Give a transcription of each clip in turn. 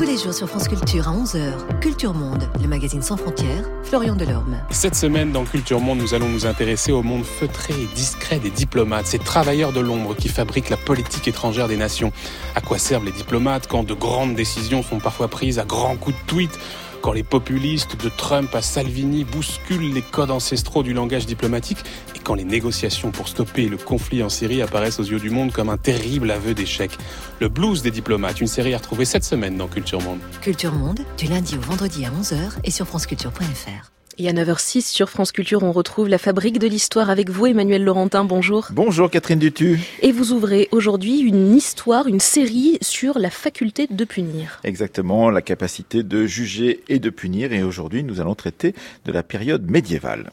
Tous les jours sur France Culture à 11h, Culture Monde, le magazine sans frontières, Florian Delorme. Cette semaine dans Culture Monde, nous allons nous intéresser au monde feutré et discret des diplomates, ces travailleurs de l'ombre qui fabriquent la politique étrangère des nations. À quoi servent les diplomates quand de grandes décisions sont parfois prises à grands coups de tweet quand les populistes de Trump à Salvini bousculent les codes ancestraux du langage diplomatique quand les négociations pour stopper le conflit en Syrie apparaissent aux yeux du monde comme un terrible aveu d'échec. Le blues des diplomates, une série à retrouver cette semaine dans Culture Monde. Culture Monde, du lundi au vendredi à 11h et sur franceculture.fr. Et à 9h06 sur France Culture, on retrouve la fabrique de l'histoire avec vous, Emmanuel Laurentin. Bonjour. Bonjour, Catherine Dutu. Et vous ouvrez aujourd'hui une histoire, une série sur la faculté de punir. Exactement, la capacité de juger et de punir. Et aujourd'hui, nous allons traiter de la période médiévale.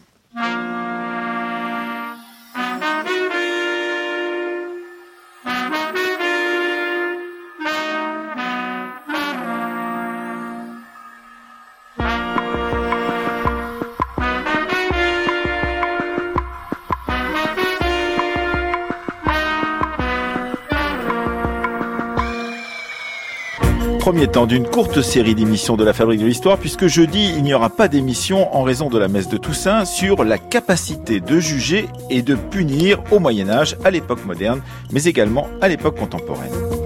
Premier temps d'une courte série d'émissions de la Fabrique de l'Histoire, puisque jeudi, il n'y aura pas d'émission en raison de la messe de Toussaint sur la capacité de juger et de punir au Moyen Âge, à l'époque moderne, mais également à l'époque contemporaine.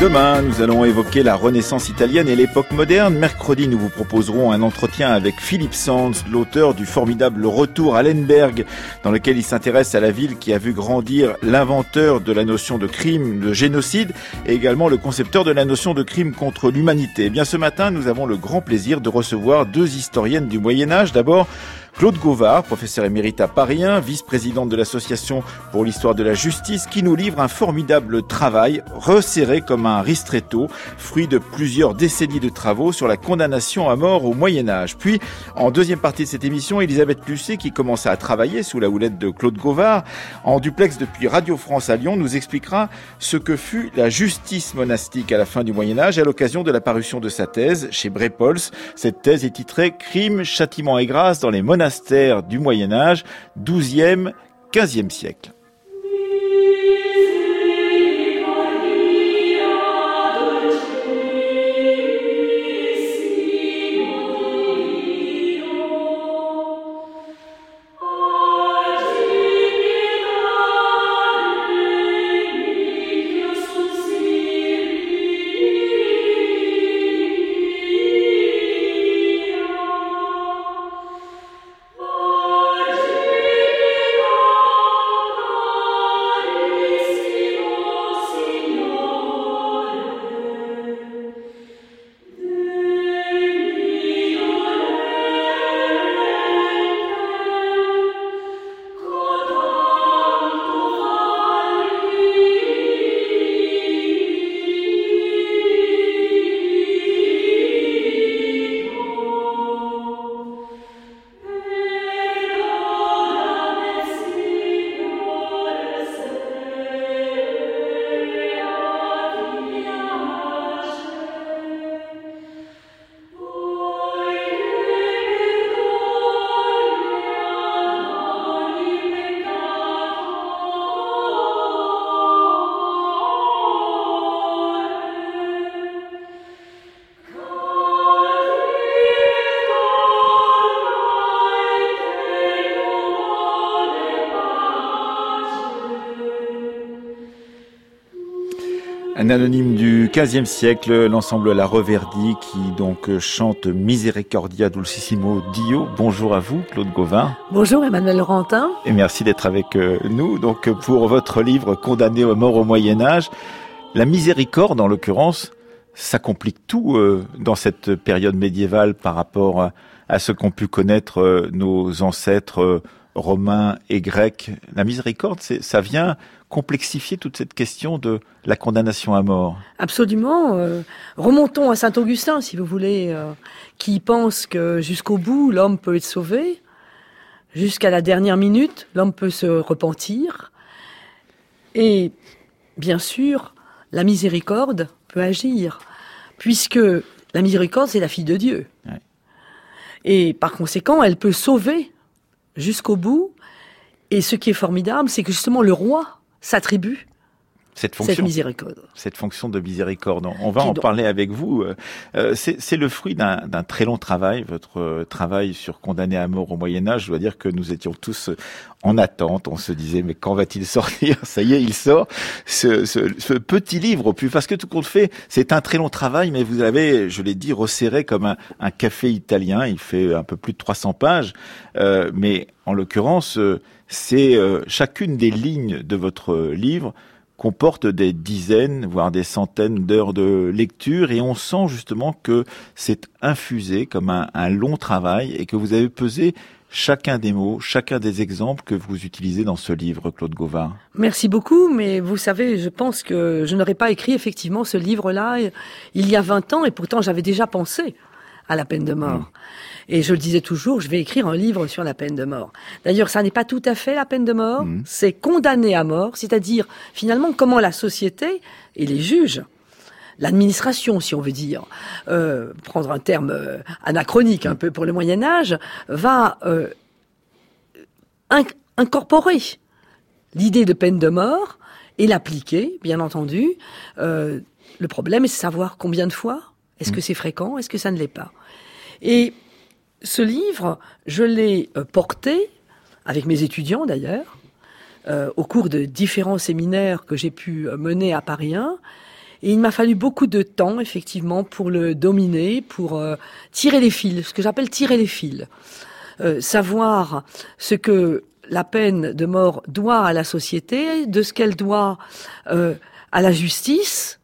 Demain, nous allons évoquer la Renaissance italienne et l'époque moderne. Mercredi, nous vous proposerons un entretien avec Philippe Sands, l'auteur du formidable Retour à Lemberg, dans lequel il s'intéresse à la ville qui a vu grandir l'inventeur de la notion de crime, de génocide, et également le concepteur de la notion de crime contre l'humanité. Eh bien, ce matin, nous avons le grand plaisir de recevoir deux historiennes du Moyen Âge. D'abord, Claude Gauvard, professeur émérite à Paris 1, vice-présidente de l'Association pour l'histoire de la justice, qui nous livre un formidable travail resserré comme un ristretto, fruit de plusieurs décennies de travaux sur la condamnation à mort au Moyen Âge. Puis, en deuxième partie de cette émission, Elisabeth Lucet, qui commence à travailler sous la houlette de Claude Gauvard, en duplex depuis Radio France à Lyon, nous expliquera ce que fut la justice monastique à la fin du Moyen Âge à l'occasion de la parution de sa thèse chez Brepols. Cette thèse est titrée Crime, châtiment et grâce dans les monastères du Moyen Âge, 12e, 15e siècle. Un anonyme du XVe siècle, l'ensemble La Reverdie, qui donc chante Misericordia Dulcissimo Dio. Bonjour à vous, Claude Gauvin. Bonjour, Emmanuel Rantin. Et merci d'être avec euh, nous. Donc, pour votre livre Condamné aux mort au Moyen Âge, la miséricorde, en l'occurrence, ça complique tout euh, dans cette période médiévale par rapport à ce qu'ont pu connaître euh, nos ancêtres romains et grecs. La miséricorde, ça vient complexifier toute cette question de la condamnation à mort. Absolument. Euh, remontons à Saint Augustin, si vous voulez, euh, qui pense que jusqu'au bout, l'homme peut être sauvé. Jusqu'à la dernière minute, l'homme peut se repentir. Et bien sûr, la miséricorde peut agir, puisque la miséricorde, c'est la fille de Dieu. Et par conséquent, elle peut sauver jusqu'au bout. Et ce qui est formidable, c'est que justement le roi s'attribue cette fonction, cette miséricorde. Cette fonction de miséricorde. On va en parler avec vous. Euh, euh, c'est le fruit d'un très long travail, votre euh, travail sur Condamné à mort au Moyen Âge. Je dois dire que nous étions tous en attente. On se disait, mais quand va-t-il sortir? Ça y est, il sort. Ce, ce, ce, petit livre, au plus, parce que tout compte fait, c'est un très long travail, mais vous avez, je l'ai dit, resserré comme un, un, café italien. Il fait un peu plus de 300 pages, euh, mais en l'occurrence, c'est chacune des lignes de votre livre comporte des dizaines, voire des centaines d'heures de lecture et on sent justement que c'est infusé comme un, long travail et que vous avez pesé chacun des mots, chacun des exemples que vous utilisez dans ce livre, Claude Gauvard. Merci beaucoup, mais vous savez, je pense que je n'aurais pas écrit effectivement ce livre-là il y a 20 ans et pourtant j'avais déjà pensé à la peine de mort. Mm. Et je le disais toujours, je vais écrire un livre sur la peine de mort. D'ailleurs, ça n'est pas tout à fait la peine de mort, mm. c'est condamner à mort, c'est-à-dire finalement comment la société et les juges l'administration, si on veut dire, euh, prendre un terme euh, anachronique un peu pour le Moyen Âge, va euh, incorporer l'idée de peine de mort et l'appliquer, bien entendu. le problème est de savoir combien de fois. Est-ce que mm. c'est fréquent? Est-ce que ça ne l'est pas? Et ce livre, je l'ai euh, porté, avec mes étudiants d'ailleurs, euh, au cours de différents séminaires que j'ai pu euh, mener à Paris 1. Et il m'a fallu beaucoup de temps, effectivement, pour le dominer, pour tirer les fils, ce que j'appelle tirer les fils. savoir ce que la peine de mort doit à la société, de ce qu'elle doit à la justice,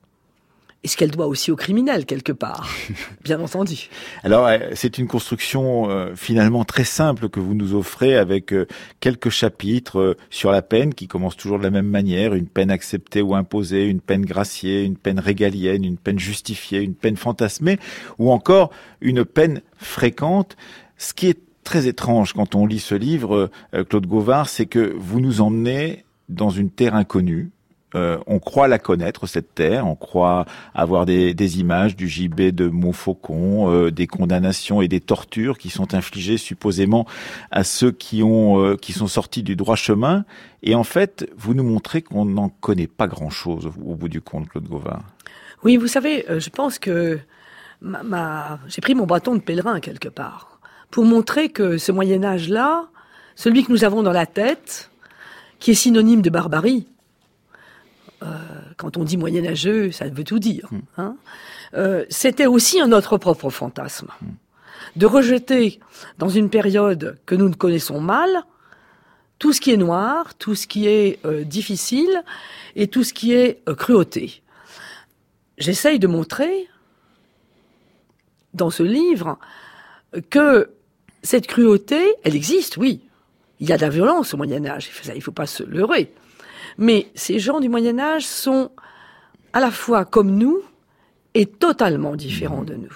et ce qu'elle doit aussi aux criminels quelque part, bien entendu. Alors euh, c'est une construction euh, finalement très simple que vous nous offrez avec euh, quelques chapitres sur la peine qui commencent toujours de la même manière, une peine acceptée ou imposée, une peine graciée, une peine régalienne, une peine justifiée, une peine fantasmée ou encore une peine fréquente. Ce qui est très étrange quand on lit ce livre, Claude Gauvard, c'est que vous nous emmenez dans une terre inconnue, euh, on croit la connaître cette terre, on croit avoir des, images du gibet de Montfaucon, euh, des condamnations et des tortures qui sont infligées supposément à ceux qui ont euh, qui sont sortis du droit chemin. Et en fait, vous nous montrez qu'on n'en connaît pas grand-chose au bout du compte, Claude Gauvard. Oui, vous savez, je pense que ma, j'ai pris mon bâton de pèlerin quelque part pour montrer que ce Moyen Âge-là, celui que nous avons dans la tête, qui est synonyme de barbarie, euh, quand on dit moyenâgeux, ça veut tout dire. Hmm. Hein. Euh, c'était aussi un notre propre fantasme. Hmm. De rejeter dans une période que nous ne connaissons mal tout ce qui est noir, tout ce qui est euh, difficile et tout ce qui est cruauté. J'essaye de montrer dans ce livre que cette cruauté, elle existe, oui. Il y a de la violence au Moyen Âge, il ne faut pas se leurrer. Mais ces gens du Moyen Âge sont à la fois comme nous et totalement différents de nous.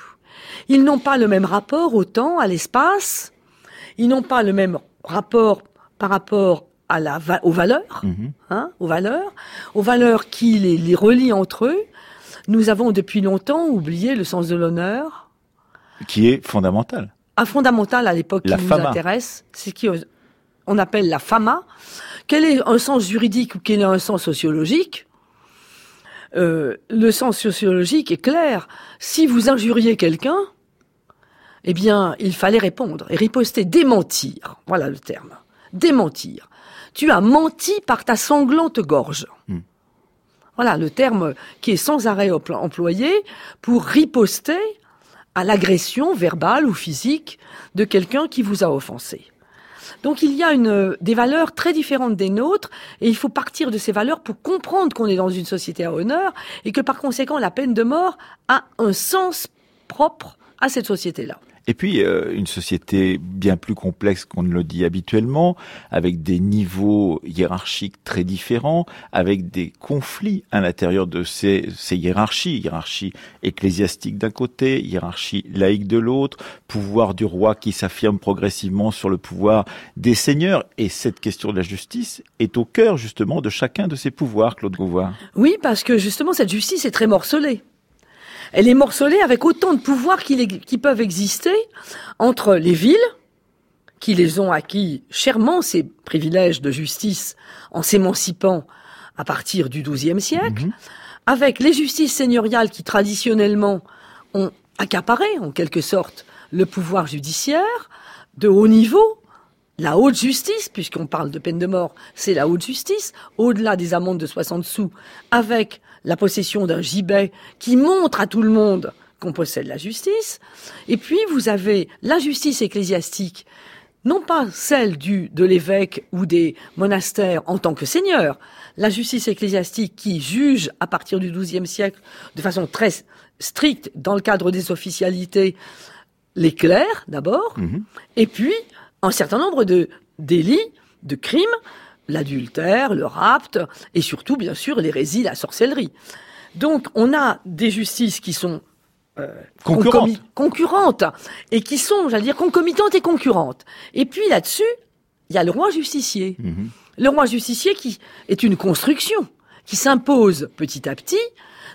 Ils n'ont pas le même rapport au temps, à l'espace. Ils n'ont pas le même rapport par rapport à la, aux valeurs, mhm. hein, aux valeurs, aux valeurs qui les, les relient entre eux. Nous avons depuis longtemps oublié le sens de l'honneur. Qui est fondamental. Un fondamental à l'époque qui nous intéresse, c'est ce qu'on appelle la fama, quel est un sens juridique ou quel est un sens sociologique euh, Le sens sociologique est clair. Si vous injuriez quelqu'un, eh bien, il fallait répondre et riposter, démentir. Voilà le terme. Démentir. Tu as menti par ta sanglante gorge. Hmm. Voilà le terme qui est sans arrêt employé pour riposter à l'agression verbale ou physique de quelqu'un qui vous a offensé. Donc il y a des valeurs très différentes des nôtres et il faut partir de ces valeurs pour comprendre qu'on est dans une société à honneur et que par conséquent la peine de mort a un sens propre à cette société-là. Et puis, euh, une société bien plus complexe qu'on ne le dit habituellement, avec des niveaux hiérarchiques très différents, avec des conflits à l'intérieur de ces, ces hiérarchies, hiérarchie ecclésiastique d'un côté, hiérarchie laïque de l'autre, pouvoir du roi qui s'affirme progressivement sur le pouvoir des seigneurs. Et cette question de la justice est au cœur justement de chacun de ces pouvoirs, Claude Gouvois. Oui, parce que justement, cette justice est très morcelée elle est morcelée avec autant de pouvoirs qui, peuvent exister entre les villes, qui les ont acquis chèrement, ces privilèges de justice, en s'émancipant à partir du XIIe siècle, mhm. avec les justices seigneuriales qui traditionnellement ont accaparé, en quelque sorte, le pouvoir judiciaire de haut niveau, la haute justice, puisqu'on parle de peine de mort, c'est la haute justice, au-delà des amendes de 60 sous, avec la possession d'un gibet qui montre à tout le monde qu'on possède la justice. Et puis, vous avez la justice ecclésiastique, non pas celle du, de l'évêque ou des monastères en tant que seigneur, la justice ecclésiastique qui juge à partir du XIIe siècle de façon très stricte dans le cadre des officialités les clercs d'abord, mhm. et puis un certain nombre de délits, de crimes, l'adultère, le rapt, et surtout, bien sûr, l'hérésie, la sorcellerie. Donc, on a des justices qui sont euh, concurrentes. concurrentes, et qui sont, j'allais dire, concomitantes et concurrentes. Et puis là-dessus, il y a le roi justicier. Mhm. Le roi justicier qui est une construction, qui s'impose petit à petit,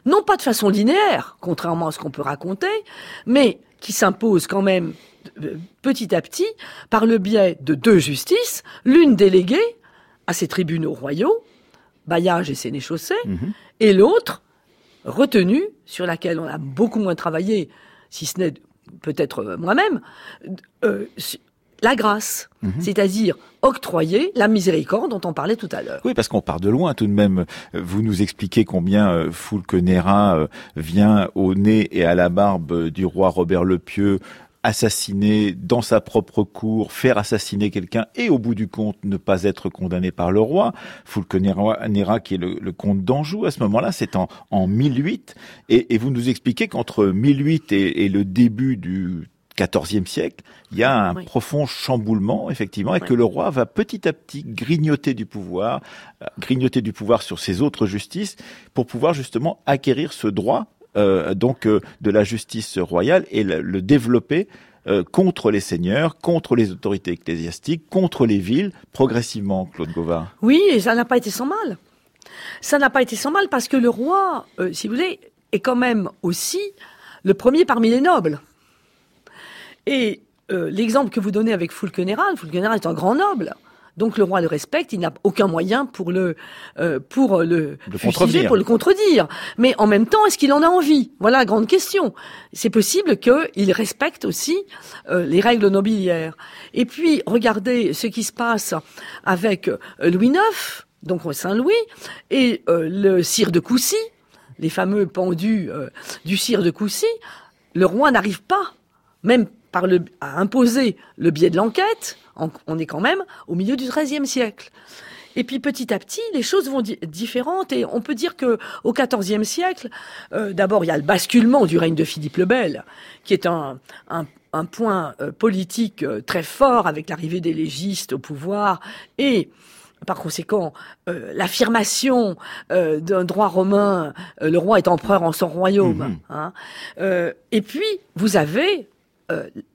non pas de façon linéaire, contrairement à ce qu'on peut raconter, mais qui s'impose quand même euh, petit à petit par le biais de deux justices, l'une déléguée à ses tribunaux royaux, bailliage et sénéchaussée, mhm. et l'autre retenue, sur laquelle on a beaucoup moins travaillé, si ce n'est peut-être euh, moi-même, euh, la grâce, mhm. c'est-à-dire octroyer la miséricorde dont on parlait tout à l'heure. Oui, parce qu'on part de loin tout de même. Vous nous expliquez combien euh, Foulque vient au nez et à la barbe du roi Robert le Pieux assassiner dans sa propre cour, faire assassiner quelqu'un et au bout du compte ne pas être condamné par le roi. Fulcanera qui est le, comte d'Anjou à ce moment-là, c'est en, en 1008 et, et, vous nous expliquez qu'entre 1008 et, et le début du XIVe siècle, il y a un profond chamboulement, effectivement, et que le roi va petit à petit grignoter du pouvoir, euh, grignoter du pouvoir sur ses autres justices, pour pouvoir justement acquérir ce droit donc euh, de la justice royale et le, développer euh, contre les seigneurs, contre les autorités ecclésiastiques, contre les villes, progressivement, Claude Gauvard. Oui, et ça n'a pas été sans mal. Ça n'a pas été sans mal parce que le roi, si vous voulez, est quand même aussi le premier parmi les nobles. Et l'exemple que vous donnez avec Fulkeneral, Fulkeneral est un grand noble. Donc le roi le respecte, il n'a aucun moyen pour le euh, pour le, contredire. pour le contredire. Mais en même temps, est-ce qu'il en a envie? Voilà la grande question. C'est possible qu'il respecte aussi euh, les règles nobiliaires. Et puis regardez ce qui se passe avec euh, Louis IX, donc Saint-Louis, et le sire de Coucy, les fameux pendus du sire de Coucy. Le roi n'arrive pas, même par le, à imposer le biais de l'enquête, on est quand même au milieu du XIIIe siècle. Et puis petit à petit, les choses vont différentes et on peut dire que au XIVe siècle, euh, d'abord il y a le basculement du règne de Philippe le Bel, qui est un, point euh, politique euh, très fort avec l'arrivée des légistes au pouvoir et par conséquent, l'affirmation d'un droit romain, le roi est empereur en son royaume. Mm-hmm. Hein. et puis, vous avez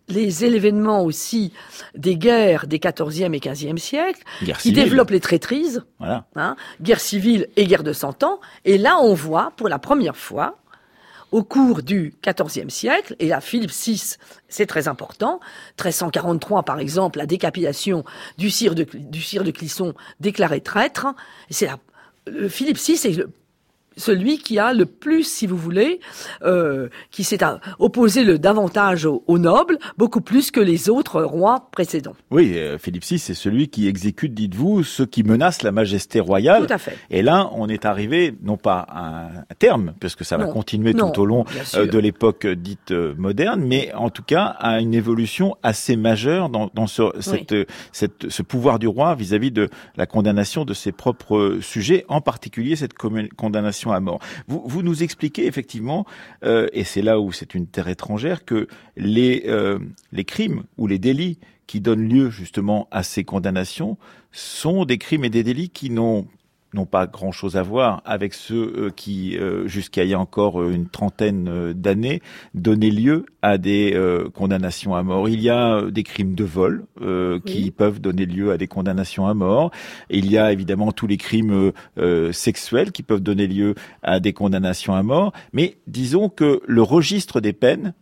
les événements aussi des guerres des 14e et 15e siècles, qui développent les traîtrises, hein, guerre civile et guerre de Cent Ans. Et là, on voit pour la première fois, au cours du XIVe siècle, et à Philippe VI, c'est très important, 1343 par exemple, la décapitation du sire de, du sire de Clisson déclaré traître, c'est Philippe VI est le celui qui a le plus, si vous voulez, euh, qui s'est opposé le davantage aux, nobles, beaucoup plus que les autres rois précédents. Oui, euh, Philippe VI, c'est celui qui exécute, dites-vous, ceux qui menacent la majesté royale. Tout à fait. Et là, on est arrivé, non pas à un terme, parce que ça va continuer tout au long euh, de l'époque dite moderne, mais en tout cas à une évolution assez majeure dans, dans ce, cette, cette, ce pouvoir du roi vis-à-vis -vis de la condamnation de ses propres sujets, en particulier cette condamnation à mort. Vous, nous expliquez effectivement, euh, et c'est là où c'est une terre étrangère, que les, euh, les crimes ou les délits qui donnent lieu justement à ces condamnations sont des crimes et des délits qui n'ont n'ont pas grand-chose à voir avec ceux euh, qui, euh, jusqu'à il y a encore euh, une trentaine d'années, donnaient lieu à des condamnations à mort. Il y a des crimes de vol qui peuvent donner lieu à des condamnations à mort. il y a évidemment tous les crimes sexuels qui peuvent donner lieu à des condamnations à mort. Mais disons que le registre des peines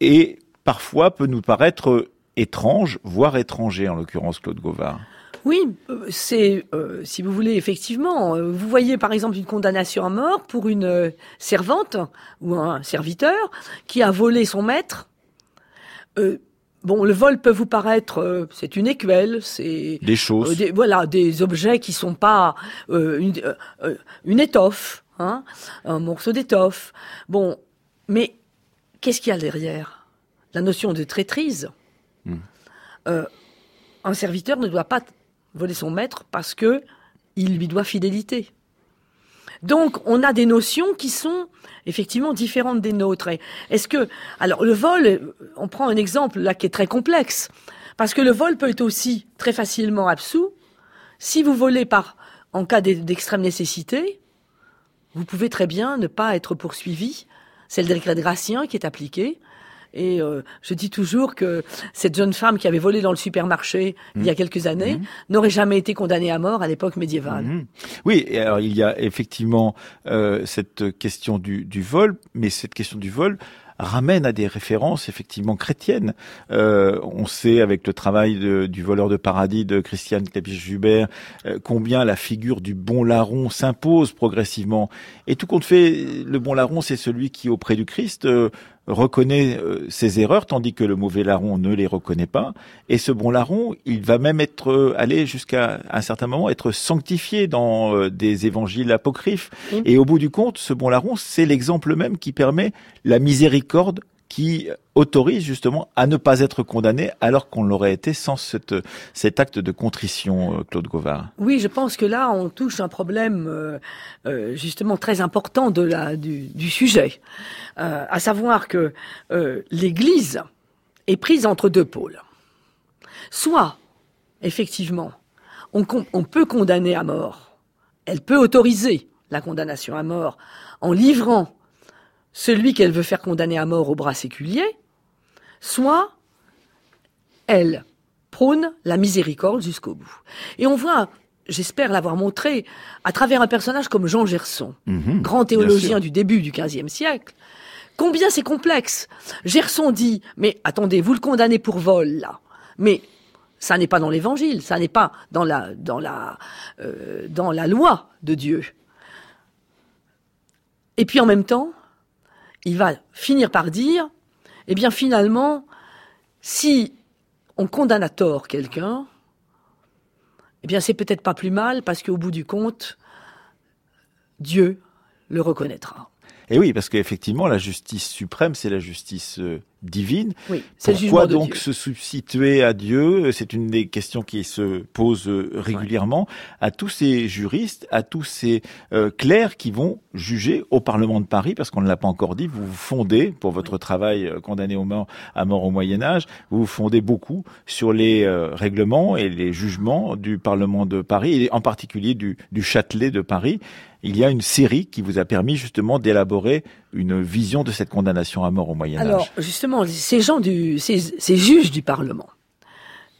est parfois peut nous paraître étrange, voire étranger en l'occurrence Claude Gauvard. Oui, euh, c'est, euh, si vous voulez, effectivement. euh, Vous voyez par exemple une condamnation à mort pour une servante ou un serviteur qui a volé son maître. Euh, bon, le vol peut vous paraître, euh, c'est une écuelle, c'est Des choses. euh, des, voilà, des objets qui sont pas euh, une, une étoffe, hein, un morceau d'étoffe. Bon, mais qu'est-ce qu'il y a derrière? La notion de traîtrise. Hmm. Un serviteur ne doit pas voler son maître parce que il lui doit fidélité. Donc, on a des notions qui sont effectivement différentes des nôtres. Est-ce que, alors, le vol, on prend un exemple là qui est très complexe, parce que le vol peut être aussi très facilement absous. Si vous volez par, en cas d'e- d'extrême nécessité, vous pouvez très bien ne pas être poursuivi. C'est le décret de Gratien qui est appliqué. Et euh, je dis toujours que cette jeune femme qui avait volé dans le supermarché il y a quelques années n'aurait jamais été condamnée à mort à l'époque médiévale. Mhm. Oui, et alors il y a effectivement euh, cette question du, du vol, mais cette question du vol ramène à des références effectivement chrétiennes. Euh, on sait avec le travail de- du voleur de paradis de Christiane Clapiche-Jubert euh, combien la figure du bon larron s'impose progressivement. Et tout compte fait, le bon larron, c'est celui qui auprès du Christ euh, reconnaît euh, ses erreurs, tandis que le mauvais larron ne les reconnaît pas. Et ce bon larron, il va même être euh, aller jusqu'à un certain moment être sanctifié dans euh, des évangiles apocryphes. Mm. Et au bout du compte, ce bon larron, c'est l'exemple même qui permet la miséricorde qui autorise justement à ne pas être condamné alors qu'on l'aurait été sans cette, cet acte de contrition, euh, Claude Gauvard. Oui, je pense que là, on touche un problème euh, euh, justement très important de la, du, du sujet, Euh, à savoir que euh, l'Église est prise entre deux pôles. Soit, effectivement, on, on peut condamner à mort, elle peut autoriser la condamnation à mort en livrant celui qu'elle veut faire condamner à mort au bras séculier, soit elle prône la miséricorde jusqu'au bout. Et on voit, j'espère l'avoir montré, à travers un personnage comme Jean Gerson, Mhm, grand théologien du début du XVe siècle, combien c'est complexe. Gerson dit, mais attendez, vous le condamnez pour vol, là. Mais ça n'est pas dans l'évangile, ça n'est pas dans la, dans la, euh, dans la loi de Dieu. Et puis en même temps, il va finir par dire, eh bien finalement, si on condamne à tort quelqu'un, eh bien c'est peut-être pas plus mal parce qu'au bout du compte, Dieu le reconnaîtra. Et oui, parce qu'effectivement, la justice suprême, c'est la justice euh, divine. Oui, le Pourquoi donc se substituer à Dieu? C'est une des questions qui se posent euh, régulièrement à tous ces juristes, à tous ces euh, clercs qui vont juger au Parlement de Paris, parce qu'on ne l'a pas encore dit, vous vous fondez, pour votre travail euh, condamné au mort, à mort au Moyen Âge, vous vous fondez beaucoup sur les euh, règlements et les jugements du Parlement de Paris, et en particulier du, du Châtelet de Paris. Il y a une série qui vous a permis justement d'élaborer une vision de cette condamnation à mort au Moyen Âge. Alors, justement, ces gens du, ces, juges du Parlement.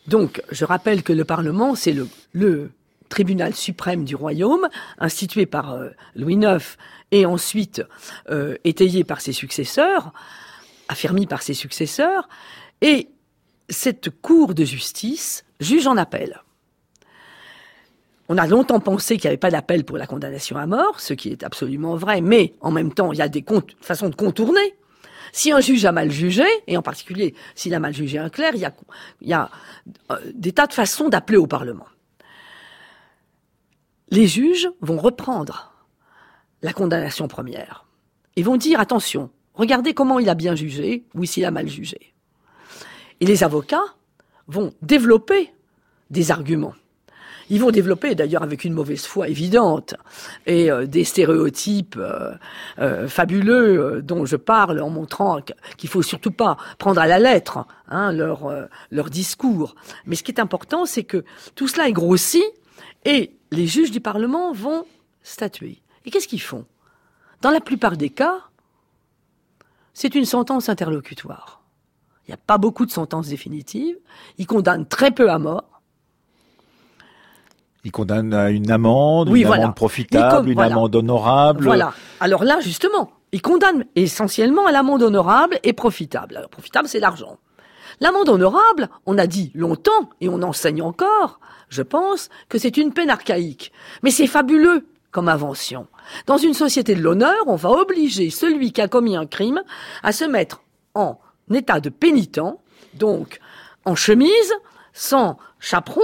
Donc, je rappelle que le Parlement, c'est le, le tribunal suprême du royaume, institué par euh, Louis IX et ensuite euh, étayé par ses successeurs, affermi par ses successeurs, et cette cour de justice juge en appel. On a longtemps pensé qu'il n'y avait pas d'appel pour la condamnation à mort, ce qui est absolument vrai, mais en même temps, il y a des façons de contourner. Si un juge a mal jugé, et en particulier s'il a mal jugé un clerc, il y a, il y a euh, des tas de façons d'appeler au Parlement. Les juges vont reprendre la condamnation première et vont dire attention, regardez comment il a bien jugé ou s'il a mal jugé. Et les avocats vont développer des arguments. Ils vont développer, d'ailleurs avec une mauvaise foi évidente, et euh, des stéréotypes euh, euh, fabuleux euh, dont je parle en montrant qu- qu'il faut surtout pas prendre à la lettre hein, leur, euh, leur discours. Mais ce qui est important, c'est que tout cela est grossi, et les juges du Parlement vont statuer. Et qu'est-ce qu'ils font? Dans la plupart des cas, c'est une sentence interlocutoire. Il n'y a pas beaucoup de sentences définitives. Ils condamnent très peu à mort. Il condamne à une amende, Oui, une voilà. amende profitable, Il une voilà. amende honorable. Voilà. Alors là, justement, ils condamnent essentiellement à l'amende honorable et profitable. Alors, profitable, c'est l'argent. L'amende honorable, on a dit longtemps, et on enseigne encore, je pense, que c'est une peine archaïque. Mais c'est fabuleux comme invention. Dans une société de l'honneur, on va obliger celui qui a commis un crime à se mettre en état de pénitent, donc en chemise, sans chaperon,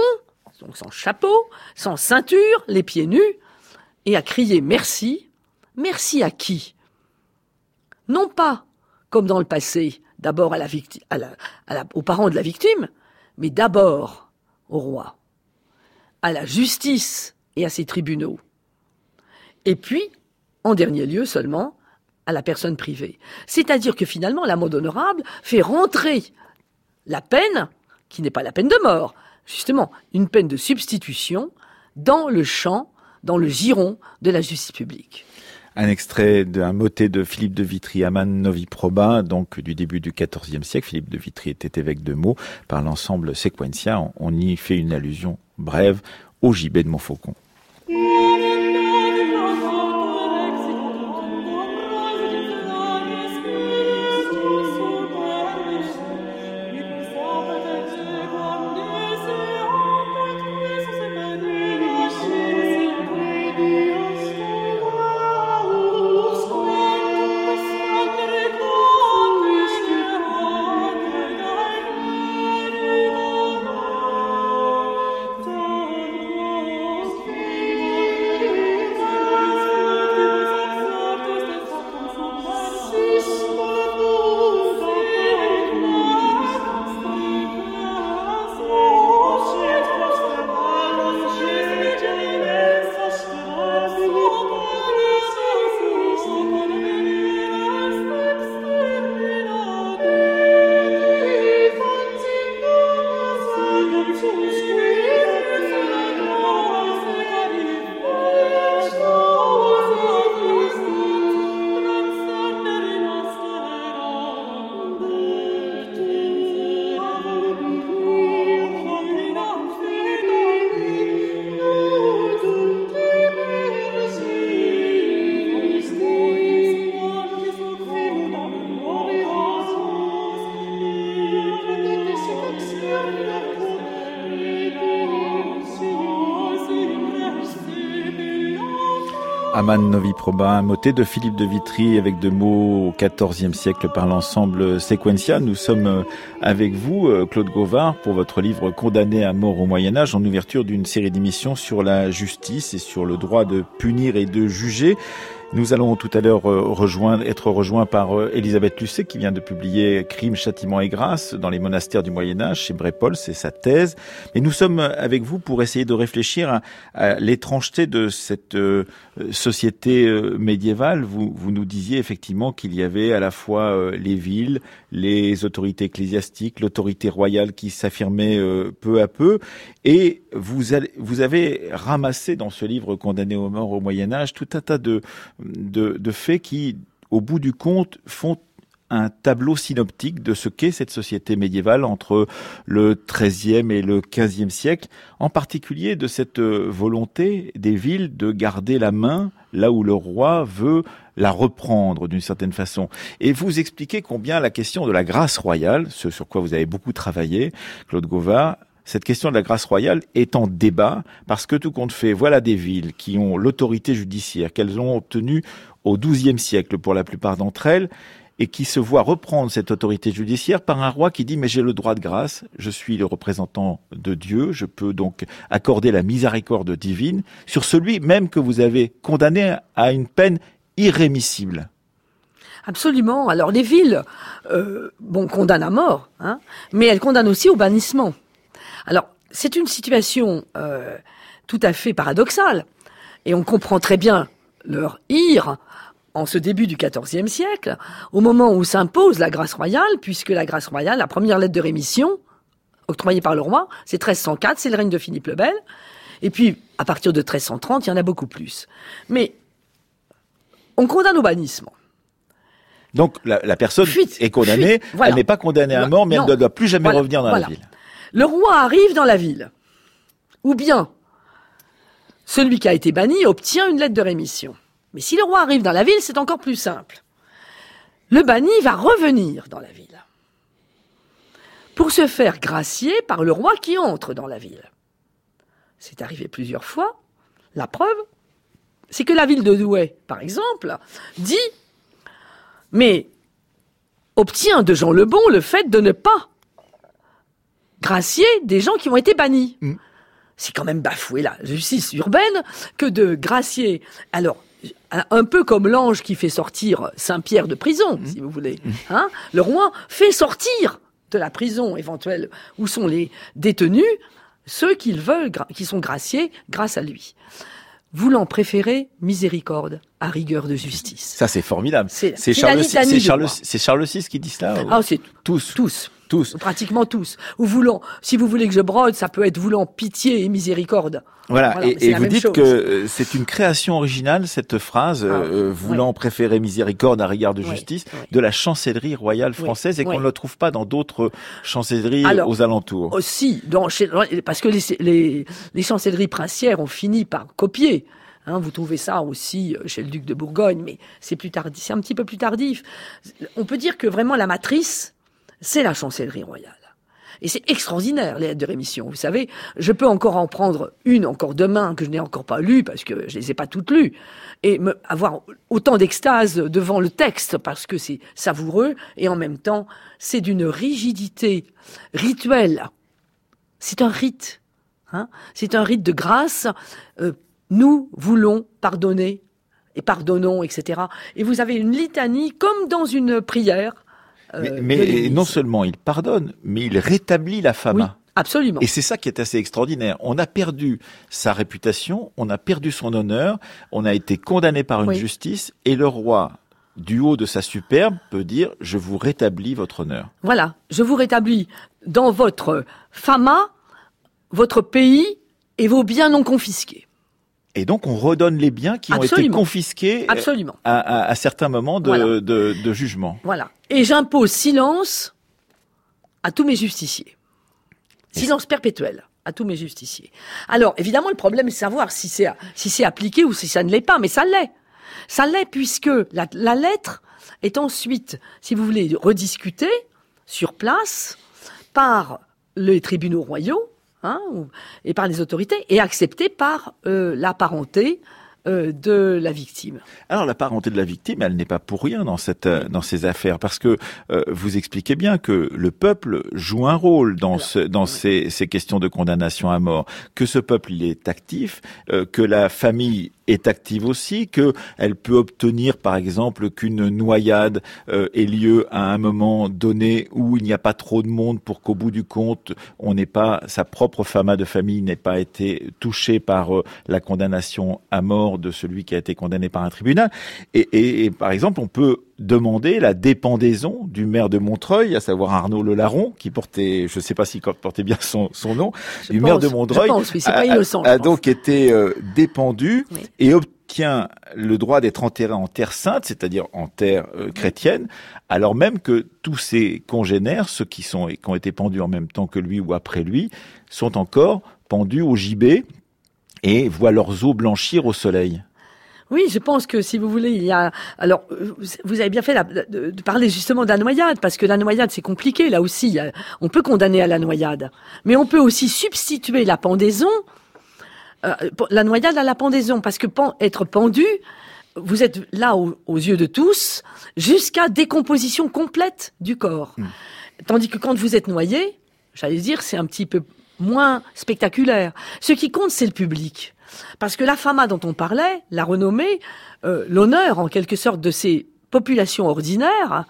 donc sans chapeau, sans ceinture, les pieds nus, et à crier merci. Merci à qui? Non pas, comme dans le passé, d'abord aux parents de la victime, mais d'abord au roi, à la justice et à ses tribunaux. Et puis, en dernier lieu seulement, à la personne privée. C'est-à-dire que finalement, la mode honorable fait rentrer la peine, qui n'est pas la peine de mort, justement, une peine de substitution, dans le champ, dans le giron de la justice publique. Un extrait d'un motet de Philippe de Vitry, Aman Novi Proba, donc du début du XIVe siècle. Philippe de Vitry était évêque de Meaux par l'ensemble Sequentia. On y fait une allusion brève au gibet de Montfaucon. Aman Novi Proba, un motet de Philippe de Vitry avec de mots au XIVe siècle par l'ensemble Sequencia. Nous sommes euh, avec vous, euh, Claude Gauvard, pour votre livre Condamné à mort au Moyen-Âge, en ouverture d'une série d'émissions sur la justice et sur le droit de punir et de juger. Nous allons tout à l'heure euh, rejoindre, être rejoints par euh, Elisabeth Lucet qui vient de publier Crime, châtiment et grâce dans les monastères du Moyen Âge chez Brépol, c'est sa thèse. Mais nous sommes avec vous pour essayer de réfléchir à, l'étrangeté de cette euh, société médiévale. Vous, vous nous disiez effectivement qu'il y avait à la fois les villes, les autorités ecclésiastiques, l'autorité royale qui s'affirmait peu à peu, et vous, vous avez ramassé dans ce livre Condamné aux morts au Moyen Âge tout un tas de de, faits qui, au bout du compte, font un tableau synoptique de ce qu'est cette société médiévale entre le XIIIe et le XVe siècle, en particulier de cette volonté des villes de garder la main là où le roi veut la reprendre d'une certaine façon. Et vous expliquez combien la question de la grâce royale, ce sur quoi vous avez beaucoup travaillé, Claude Gauvard, cette question de la grâce royale est en débat parce que tout compte fait, voilà des villes qui ont l'autorité judiciaire qu'elles ont obtenue au XIIe siècle pour la plupart d'entre elles et qui se voient reprendre cette autorité judiciaire par un roi qui dit mais j'ai le droit de grâce, je suis le représentant de Dieu, je peux donc accorder la miséricorde divine sur celui même que vous avez condamné à une peine irrémissible. Absolument. Alors les villes, euh, bon, condamnent à mort, hein, mais elles condamnent aussi au bannissement. Alors, c'est une situation euh, tout à fait paradoxale, et on comprend très bien leur ire en ce début du XIVe siècle, au moment où s'impose la grâce royale, puisque la grâce royale, la première lettre de rémission, octroyée par le roi, c'est 1304, c'est le règne de Philippe le Bel, et puis à partir de 1330, il y en a beaucoup plus. Mais on condamne au bannissement. Donc la, personne est condamnée, elle n'est pas condamnée à mort, mais elle ne doit plus jamais revenir dans la ville. Le roi arrive dans la ville. Ou bien, celui qui a été banni obtient une lettre de rémission. Mais si le roi arrive dans la ville, c'est encore plus simple. Le banni va revenir dans la ville. pour se faire gracier par le roi qui entre dans la ville. C'est arrivé plusieurs fois. La preuve, c'est que la ville de Douai, par exemple, dit, mais obtient de Jean le Bon le fait de ne pas gracier des gens qui ont été bannis. Mm. C'est quand même bafouer la justice urbaine que de gracier. Alors, un peu comme l'ange qui fait sortir Saint-Pierre de prison, si vous voulez. Hein le roi fait sortir de la prison éventuelle où sont les détenus ceux qu'ils veulent, qui sont graciés grâce à lui. Voulant préférer miséricorde à rigueur de justice. Ça, c'est formidable. C'est- C'est c'est la Charles, Charles, Charles VI qui dit cela ou- Ah, c'est Tous. tous. Tous. Pratiquement tous. Ou voulant, si vous voulez que je brode, ça peut être voulant pitié et miséricorde. Voilà, Voilà, et, vous dites chose. que euh, c'est une création originale, cette phrase, Ah, euh, voulant préférer miséricorde à regard de Ouais, justice, ouais. de la chancellerie royale française, et qu'on ne le trouve pas dans d'autres chancelleries Alors, aux alentours. Aussi, dans, parce que les, les, les chancelleries princières ont fini par copier. Hein, vous trouvez ça aussi euh, chez le duc de Bourgogne, mais c'est plus tardif, c'est un petit peu plus tardif. On peut dire que vraiment la matrice, c'est la chancellerie royale. Et c'est extraordinaire, les lettres de rémission. Vous savez, je peux encore en prendre une encore demain que je n'ai encore pas lue parce que je les ai pas toutes lues et me, avoir autant d'extase devant le texte parce que c'est savoureux et en même temps, c'est d'une rigidité rituelle. C'est un rite. Hein c'est un rite de grâce. Euh, nous voulons pardonner et pardonnons, etc. Et vous avez une litanie comme dans une prière. Euh, mais non seulement il pardonne, mais il rétablit la Oui, fama. absolument. Et c'est ça qui est assez extraordinaire. On a perdu sa réputation, on a perdu son honneur, on a été condamné par une Oui. justice, et le roi, du haut de sa superbe, peut dire je vous rétablis votre honneur. Voilà, je vous rétablis dans votre fama, votre pays et vos biens non confisqués. Et donc on redonne les biens qui ont été confisqués euh, Absolument. à, à- à certains moments de, Voilà. de, de jugement. Voilà. Et j'impose silence à tous mes justiciers. Silence perpétuel à tous mes justiciers. Alors, évidemment, le problème est de savoir si c'est si c'est appliqué ou si ça ne l'est pas, mais ça l'est. Ça l'est puisque la, la lettre est ensuite, si vous voulez, rediscutée sur place par les tribunaux royaux hein, et par les autorités et acceptée par euh, la parenté euh, de la victime. Alors la parenté de la victime, elle n'est pas pour rien dans cette euh, dans ces affaires parce que euh, vous expliquez bien que le peuple joue un rôle dans ce, dans ces, ces questions de condamnation à mort, que ce peuple il est actif, euh, que la famille est active aussi, que elle peut obtenir par exemple qu'une noyade euh, ait lieu à un moment donné où il n'y a pas trop de monde pour qu'au bout du compte on n'ait pas sa propre fama de famille n'ait pas été touchée par euh, la condamnation à mort de celui qui a été condamné par un tribunal. Et, et- et, par exemple, on peut demander la dépendaison du maire de Montreuil, à savoir Arnaud Le Larron, qui portait, je ne sais pas s'il portait bien son, son nom, Je du pense- maire de Montreuil, pense, oui, c'est a, donc été euh, dépendu Oui. et obtient le droit d'être enterré en terre sainte, c'est-à-dire en terre euh, chrétienne, alors même que tous ses congénères, ceux qui sont qui ont été pendus en même temps que lui ou après lui, sont encore pendus au gibet et voient leurs os blanchir au soleil. Oui, je pense que si vous voulez, il y a. Alors, euh, vous avez bien fait la- de, parler justement de la noyade, parce que la noyade, c'est compliqué. Là aussi, on peut condamner à la noyade, mais on peut aussi substituer la pendaison, euh, la noyade à la pendaison, parce que pen- être pendu, vous êtes là au- aux yeux de tous jusqu'à décomposition complète du corps. Tandis que quand vous êtes noyé, j'allais dire, c'est un petit peu moins spectaculaire. Ce qui compte, c'est le public. Parce que la fama dont on parlait, la renommée, euh, l'honneur en quelque sorte de ces populations ordinaires,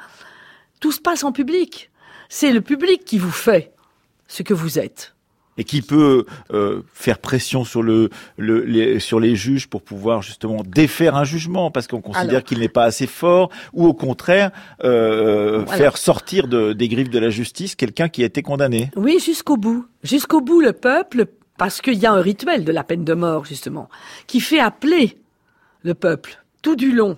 tout se passe en public. C'est le public qui vous fait ce que vous êtes. et qui peut euh, faire pression sur le, le les, sur les juges pour pouvoir justement défaire un jugement parce qu'on considère qu'il n'est pas assez fort ou au contraire euh, faire sortir de, des griffes de la justice quelqu'un qui a été condamné. Oui, jusqu'au bout. Jusqu'au bout, le peuple, parce qu'il y a un rituel de la peine de mort, justement, qui fait appeler le peuple tout du long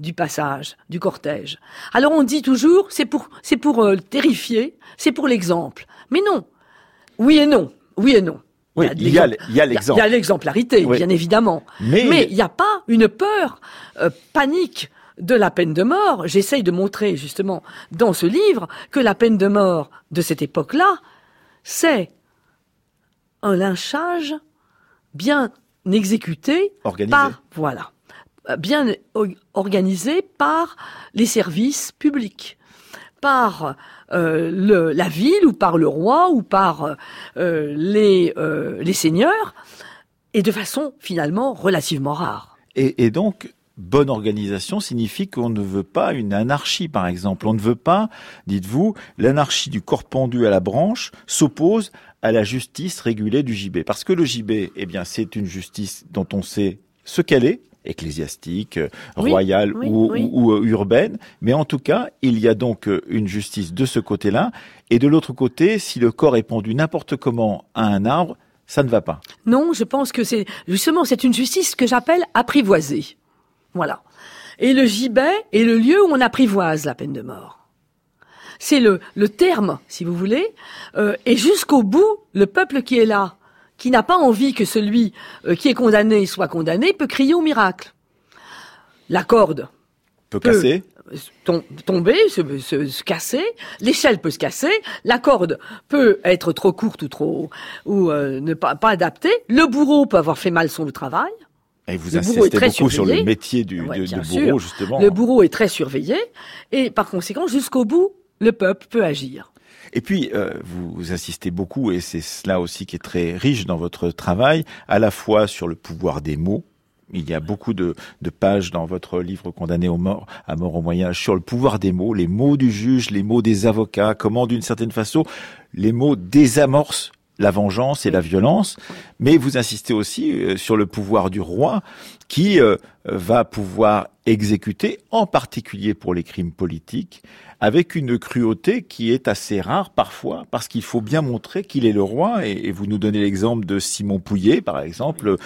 du passage, du cortège. Alors on dit toujours, c'est pour, c'est pour euh, le terrifier, c'est pour l'exemple. Mais non. Oui et non. Oui et non. Oui, il y a, l'exemple- il y a Il y a- l'exemple. Il y a l'exemplarité, Oui. bien évidemment. Mais, Mais il n'y a pas une peur euh, panique de la peine de mort, j'essaye de montrer justement dans ce livre que la peine de mort de cette époque-là, c'est un lynchage bien exécuté Organisé. par voilà bien organisé par les services publics par euh, le, la ville ou par le roi ou par euh, les, euh, les seigneurs et de façon finalement relativement rare. Et, et donc, bonne organisation signifie qu'on ne veut pas une anarchie, par exemple. On ne veut pas, dites-vous, l'anarchie du corps pendu à la branche s'oppose à la justice régulée du gibet. Parce que le gibet, eh bien, c'est une justice dont on sait ce qu'elle est, ecclésiastique, Oui, royale oui, ou, oui. ou- ou, euh, urbaine. Mais en tout cas, il y a donc euh, une justice de ce côté-là. Et de l'autre côté, si le corps est pendu n'importe comment à un arbre, ça ne va pas. Non, je pense que c'est justement c'est une justice que j'appelle apprivoisée. Voilà. Et le gibet est le lieu où on apprivoise la peine de mort. C'est le, le terme, si vous voulez, euh, et jusqu'au bout, le peuple qui est là, qui n'a pas envie que celui euh, qui est condamné soit condamné, peut crier au miracle. La corde Peut Peu. casser. tom- tomber, se, se- se casser, l'échelle peut se casser, la corde peut être trop courte ou trop ou euh, ne pas, pas adaptée, le bourreau peut avoir fait mal son travail, Et vous Le insistez beaucoup sur le métier du, Ouais, sûr. bourreau, justement. le bourreau est très surveillé et par conséquent jusqu'au bout le peuple peut agir. Et puis, euh, vous, insistez beaucoup, et c'est cela aussi qui est très riche dans votre travail, à la fois sur le pouvoir des mots. Il y a beaucoup de, de pages dans votre livre condamné au mort, à mort au Moyen sur le pouvoir des mots, les mots du juge, les mots des avocats, comment d'une certaine façon les mots désamorcent la vengeance et la violence, mais vous insistez aussi euh, sur le pouvoir du roi qui euh, va pouvoir exécuter, en particulier pour les crimes politiques, avec une cruauté qui est assez rare parfois, parce qu'il faut bien montrer qu'il est le roi, et, vous nous donnez l'exemple de Simon Pouillet, par exemple,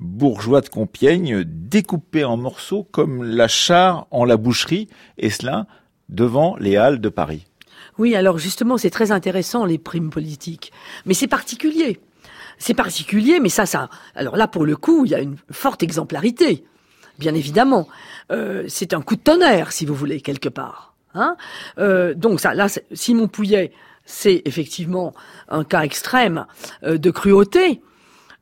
bourgeois de Compiègne, découpé en morceaux comme la char en la boucherie, et cela devant les halles de Paris. Oui, alors justement, c'est très intéressant les primes politiques, mais c'est particulier. C'est particulier, mais ça, ça. Alors là, pour le coup, il y a une forte exemplarité, bien évidemment. Euh, c'est un coup de tonnerre, si vous voulez, quelque part. Hein Euh, donc ça, là, Simon Pouillet, c'est effectivement un cas extrême euh, de cruauté.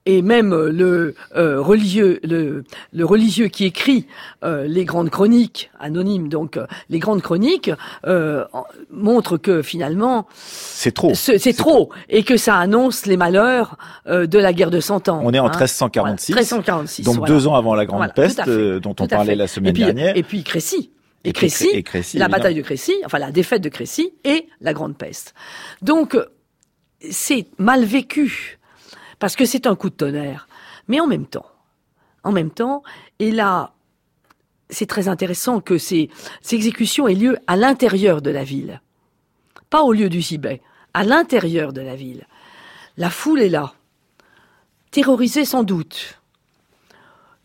Et même euh, le euh, religieux, le, le religieux qui écrit euh, les grandes chroniques anonymes, donc euh, les grandes chroniques, euh, montre que finalement C'est trop. ce- c'est trop et que ça annonce les malheurs euh, de la guerre de Cent Ans. On est en hein. 1346, Voilà, 1346. donc voilà. deux ans avant la Grande Voilà, Peste, dont on parlait la semaine et puis, dernière. Et puis Crécy. Et, Crécy, Cré- et Crécy, la bataille de Crécy, enfin la défaite de Crécy et la Grande Peste. Donc, c'est mal vécu parce que c'est un coup de tonnerre. Mais en même temps, en même temps, et là, c'est très intéressant que ces, ces exécutions aient lieu à l'intérieur de la ville, pas au lieu du gibet, à l'intérieur de la ville. La foule est là, terrorisée sans doute,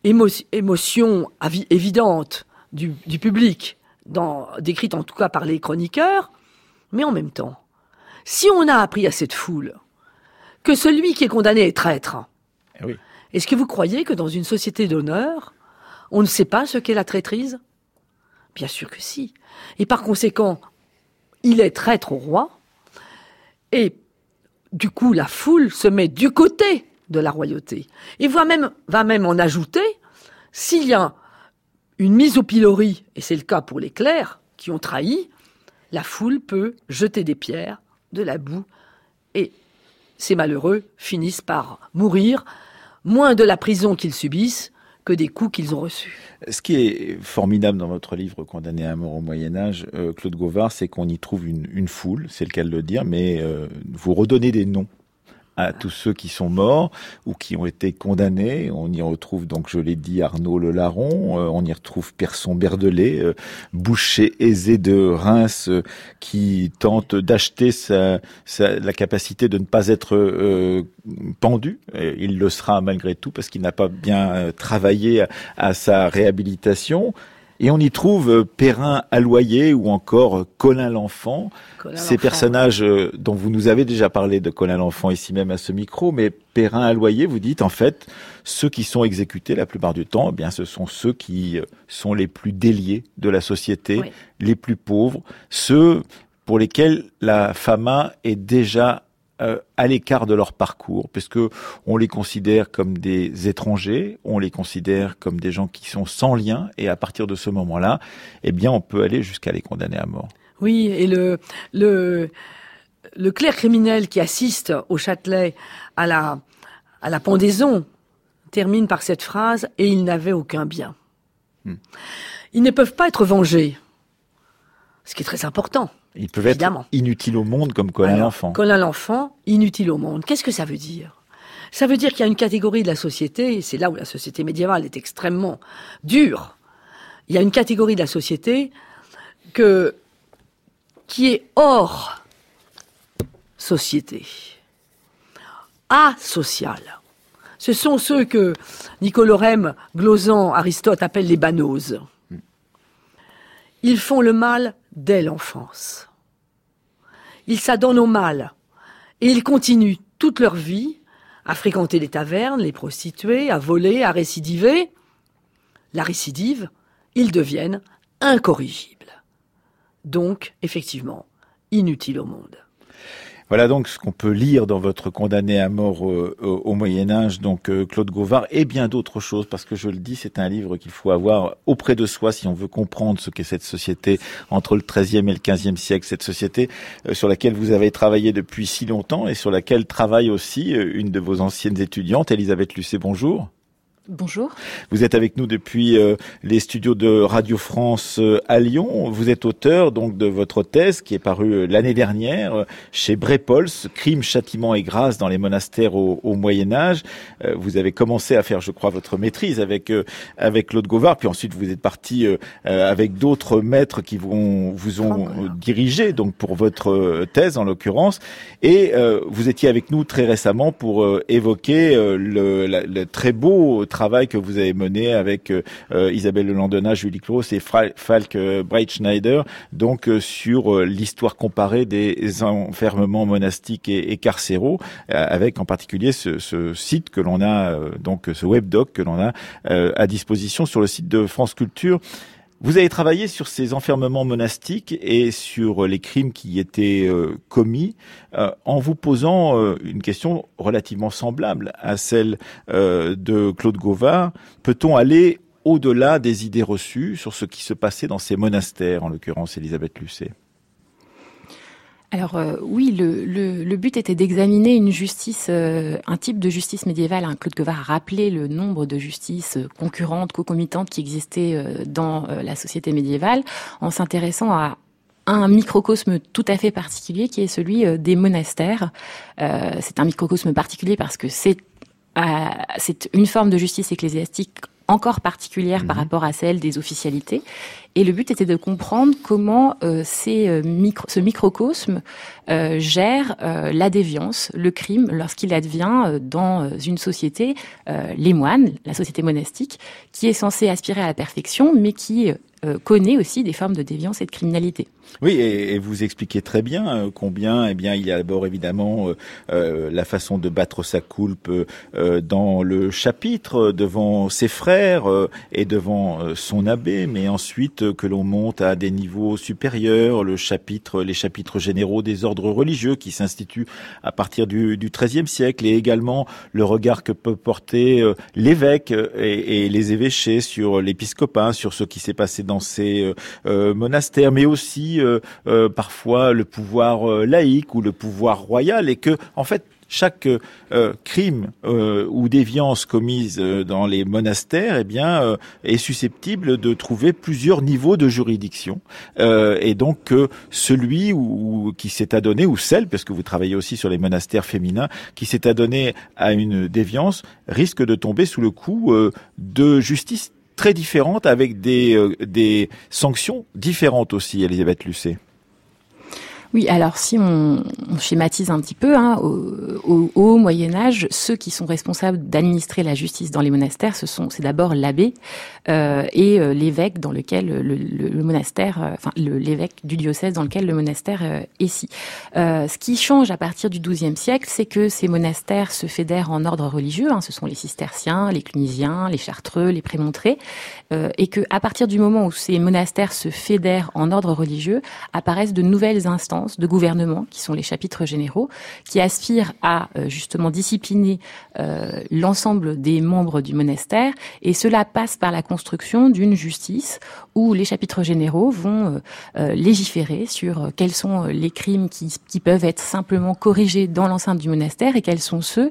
Émo- émotion évidente du, du public, dans, décrite en tout cas par les chroniqueurs, mais en même temps, si on a appris à cette foule que celui qui est condamné est traître, Eh oui. est-ce que vous croyez que dans une société d'honneur, on ne sait pas ce qu'est la traîtrise? Bien sûr que si. Et par conséquent, il est traître au roi, et du coup, la foule se met du côté de la royauté, et va même, va même en ajouter, s'il y a une mise au pilori, et c'est le cas pour les clercs qui ont trahi, la foule peut jeter des pierres, de la boue, et ces malheureux finissent par mourir, moins de la prison qu'ils subissent que des coups qu'ils ont reçus. Ce qui est formidable dans votre livre Condamné à mort au Moyen Âge, euh, Claude Gauvard, c'est qu'on y trouve une, foule, c'est le cas de le dire, mais euh, vous redonnez des noms à tous ceux qui sont morts ou qui ont été condamnés. On y retrouve donc, je l'ai dit, Arnaud Le Larron, euh, on y retrouve Persson Berdelet, euh, boucher aisé de Reims euh, qui tente d'acheter sa, sa- la capacité de ne pas être pendu. Il le sera malgré tout parce qu'il n'a pas bien travaillé à sa réhabilitation. Et on y trouve euh, Perrin Alloyer ou encore euh, Colin l'Enfant. Ces personnages euh, dont vous nous avez déjà parlé de Colin l'Enfant ici même à ce micro, mais Perrin Alloyer, vous dites en fait, ceux qui sont exécutés la plupart du temps, eh bien ce sont ceux qui sont les plus déliés de la société, les plus pauvres, ceux pour lesquels la fama est déjà euh, à l'écart de leur parcours, puisque on les considère comme des étrangers, on les considère comme des gens qui sont sans lien, et à partir de ce moment-là, eh bien, on peut aller jusqu'à les condamner à mort. Oui, et le le le clerc criminel qui assiste au Châtelet à la à la pendaison termine par cette phrase et ils n'avaient aucun bien. Hmm. Ils ne peuvent pas être vengés, ce qui est très important. Ils peuvent être inutiles au monde comme Colin l'enfant. Colin l'enfant, inutile au monde. Qu'est-ce que ça veut dire? Ça veut dire qu'il y a une catégorie de la société, et c'est là où la société médiévale est extrêmement dure. Il y a une catégorie de la société que, qui est hors société, asociale. Ce sont ceux que Nicolorem, Glozan, Aristote appellent les banoses. Ils font le mal dès l'enfance. Ils s'adonnent au mal et ils continuent toute leur vie à fréquenter les tavernes, les prostituées, à voler, à récidiver. La récidive, ils deviennent incorrigibles. Donc, effectivement, inutiles au monde. Voilà donc ce qu'on peut lire dans votre condamné à mort euh, au Moyen Âge, donc euh, Claude Gauvard, et bien d'autres choses, parce que je le dis, c'est un livre qu'il faut avoir auprès de soi si on veut comprendre ce qu'est cette société entre le XIIIe et le XVe siècle, cette société euh, sur laquelle vous avez travaillé depuis si longtemps et sur laquelle travaille aussi une de vos anciennes étudiantes, Elisabeth Lucet. Bonjour. Bonjour. Vous êtes avec nous depuis euh, les studios de Radio France euh, à Lyon. Vous êtes auteur donc de votre thèse qui est parue euh, l'année dernière chez Brépols, Crime, châtiment et grâce dans les monastères au, Moyen Âge. vous avez commencé à faire, je crois, votre maîtrise avec avec Claude Gauvard, puis ensuite vous êtes parti avec d'autres maîtres qui vont vous ont dirigé donc pour votre thèse en l'occurrence. Et vous étiez avec nous très récemment pour évoquer le, le très beau travail que vous avez mené avec euh, euh, Isabelle Landena, Julie Claus et Falk euh, Breitschneider, donc sur l'histoire comparée des enfermements monastiques et, carcéraux, avec en particulier ce, site que l'on a, donc ce webdoc que l'on a à disposition sur le site de France Culture. Vous avez travaillé sur ces enfermements monastiques et sur les crimes qui y étaient euh, commis euh, en vous posant euh, une question relativement semblable à celle de Claude Gauvard. Peut-on aller au-delà des idées reçues sur ce qui se passait dans ces monastères, en l'occurrence Elisabeth Lucet? Alors euh, oui, le, but était d'examiner justice, euh, un type de justice médiévale. Hein. Claude Guevara a rappelé le nombre de justices euh, concurrentes, concomitantes qui existaient dans la société médiévale, en s'intéressant à un microcosme tout à fait particulier qui est celui des monastères. c'est un microcosme particulier parce que c'est une forme de justice ecclésiastique encore particulière par mhm. rapport à celle des officialités. Et le but était de comprendre comment euh, ces, euh, micro, ce microcosme euh, gère euh, la déviance, le crime, lorsqu'il advient dans une société, les moines, la société monastique, qui est censée aspirer à la perfection, mais qui euh, connaît aussi des formes de déviance et de criminalité. Oui, et, vous expliquez très bien euh, combien, eh bien, il y a d'abord évidemment euh, la façon de battre sa coulpe dans le chapitre devant ses frères et devant son abbé, mais ensuite que l'on monte à des niveaux supérieurs, le chapitre, les chapitres généraux des ordres religieux qui s'instituent à partir du, XIIIe siècle, et également le regard que peut porter l'évêque et, et les évêchés sur l'épiscopat, sur ce qui s'est passé dans ces euh, euh, monastères, mais aussi euh, parfois le pouvoir laïque ou le pouvoir royal, et que en fait chaque crime ou déviance commise dans les monastères, eh est susceptible de trouver plusieurs niveaux de juridiction, et donc celui qui s'est adonné ou celle, parce que vous travaillez aussi sur les monastères féminins, qui s'est adonné à une déviance, risque de tomber sous le coup de justice très différentes avec des, euh, des sanctions différentes aussi, Elisabeth Lucet. Oui, alors si on, schématise un petit peu, hein, au, Moyen Âge, ceux qui sont responsables d'administrer la justice dans les monastères, ce sont c'est d'abord l'abbé euh, et euh, l'évêque dans lequel le, monastère, euh, enfin l'évêque du diocèse dans lequel le monastère est si. ce qui change à partir du XIIe siècle, c'est que ces monastères se fédèrent en ordre religieux. Hein, ce sont les cisterciens, les clunisiens, les chartreux, les prémontrés, et que à partir du moment où ces monastères se fédèrent en ordre religieux, apparaissent de nouvelles instances de gouvernement, qui sont les chapitres généraux, qui aspirent à euh, justement discipliner euh, l'ensemble des membres du monastère, et cela passe par la construction d'une justice où les chapitres généraux vont euh, légiférer sur quels sont les crimes qui, qui peuvent être simplement corrigés dans l'enceinte du monastère et quels sont ceux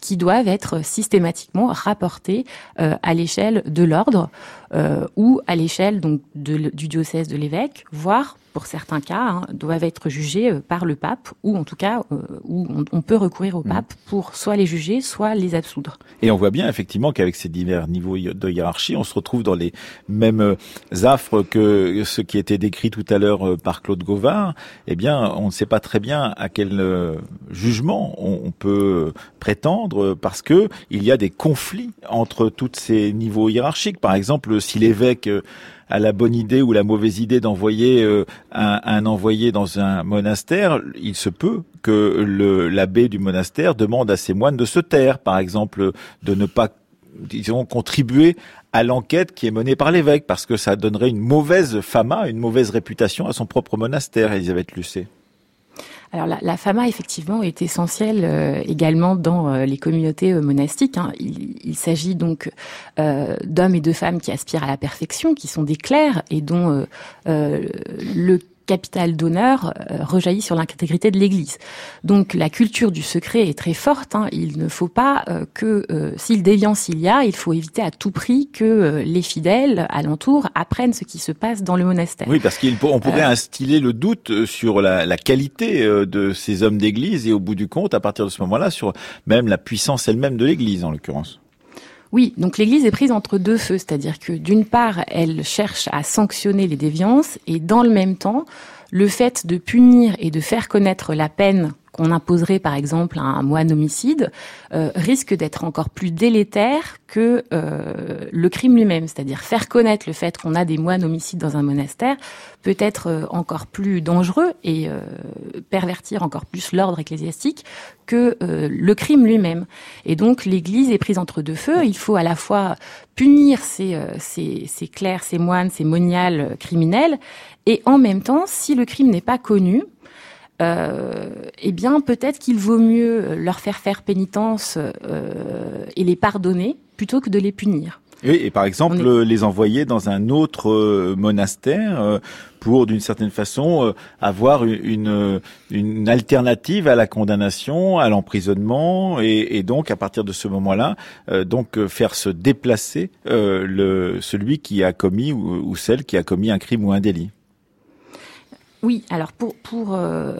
qui doivent être systématiquement rapportés à l'échelle de l'ordre ou à l'échelle donc du diocèse de l'évêque, voire pour certains cas, hein, doivent être jugés euh, par le pape, ou en tout cas, euh, où on, peut recourir au mm. pape pour soit les juger, soit les absoudre. Et on voit bien effectivement qu'avec ces divers niveaux de hiérarchie, on se retrouve dans les mêmes euh, affres que ce qui était décrit tout à l'heure par Claude Gauvard. Eh bien, on ne sait pas très bien à quel jugement on, peut prétendre, parce que il y a des conflits entre tous ces niveaux hiérarchiques. Par exemple, si l'évêque à la bonne idée ou la mauvaise idée d'envoyer euh, un, envoyé dans un monastère, il se peut que l'abbé du monastère demande à ses moines de se taire, par exemple, de ne pas disons contribuer à l'enquête qui est menée par l'évêque parce que ça donnerait une mauvaise fama, une mauvaise réputation à son propre monastère, Elisabeth Lucet. Alors la, fama effectivement est essentielle euh, également dans euh, les communautés euh, monastiques. Hein. Il, il s'agit donc d'hommes et de femmes qui aspirent à la perfection, qui sont des clercs et dont le capital d'honneur euh, rejaillit sur l'intégrité de l'Église. Donc la culture du secret est très forte. Hein. Il ne faut pas euh, que, euh, s'il déviance il y a, il faut éviter à tout prix que les fidèles alentour apprennent ce qui se passe dans le monastère. Oui, parce qu'on pourrait instiller le doute sur la, la qualité de ces hommes d'Église et au bout du compte, à partir de ce moment-là, sur même la puissance elle-même de l'Église en l'occurrence. Oui, donc l'Église est prise entre deux feux, c'est-à-dire que d'une part, elle cherche à sanctionner les déviances et dans le même temps, le fait de punir et de faire connaître la peine qu'on imposerait par exemple à un moine homicide euh, risque d'être encore plus délétère que euh, le crime lui-même. C'est-à-dire faire connaître le fait qu'on a des moines homicides dans un monastère peut être euh, encore plus dangereux et pervertir encore plus l'ordre ecclésiastique que le crime lui-même. Et donc l'Église est prise entre deux feux. Il faut à la fois punir ces, ces, ces clercs, ces moines, ces moniales criminels, et en même temps, si le crime n'est pas connu, euh, eh bien peut-être qu'il vaut mieux leur faire faire pénitence euh, et les pardonner plutôt que de les punir. Oui, et par exemple les envoyer dans un autre euh, monastère pour d'une certaine façon avoir une, une alternative à la condamnation, à l'emprisonnement et, donc à partir de ce moment-là, donc faire se déplacer le celui qui a commis ou celle qui a commis un crime ou un délit. Oui, alors pour pour euh,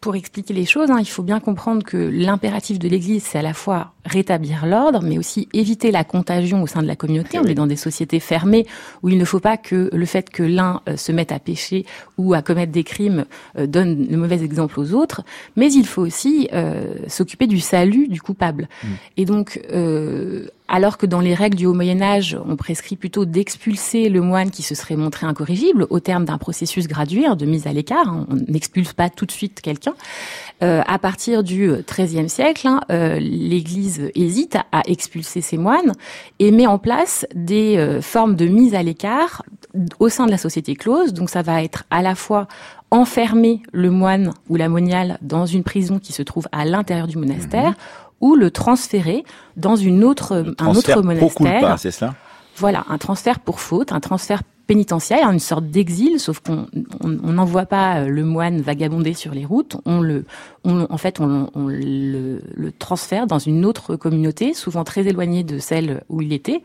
pour expliquer les choses, hein, il faut bien comprendre que l'impératif de l'Église, c'est à la fois rétablir l'ordre, mais aussi éviter la contagion au sein de la communauté. On est dans des sociétés fermées où il ne faut pas que le fait que l'un euh, se mette à pécher ou à commettre des crimes euh, donne le mauvais exemple aux autres, mais il faut aussi euh, s'occuper du salut du coupable. Mm. Et donc, alors que dans les règles du Haut Moyen Âge, on prescrit plutôt d'expulser le moine qui se serait montré incorrigible au terme d'un processus gradué hein, de mise à l'écart. Hein, on n'expulse pas tout de suite quelqu'un. à partir du XIIIe siècle, hein, l'Église hésite à, expulser ses moines et met en place des euh, formes de mise à l'écart au sein de la société close. Donc ça va être à la fois enfermer le moine ou la moniale dans une prison qui se trouve à l'intérieur du monastère mhm. ou le transférer dans une autre, un autre monastère. c'est ça voilà, un transfert pour faute, un transfert pénitentiaire, une sorte d'exil, sauf qu'on n'envoie pas euh, le moine vagabonder sur les routes, on le, on, en fait, on, on le, le, transfère dans une autre communauté, souvent très éloignée de celle où il était.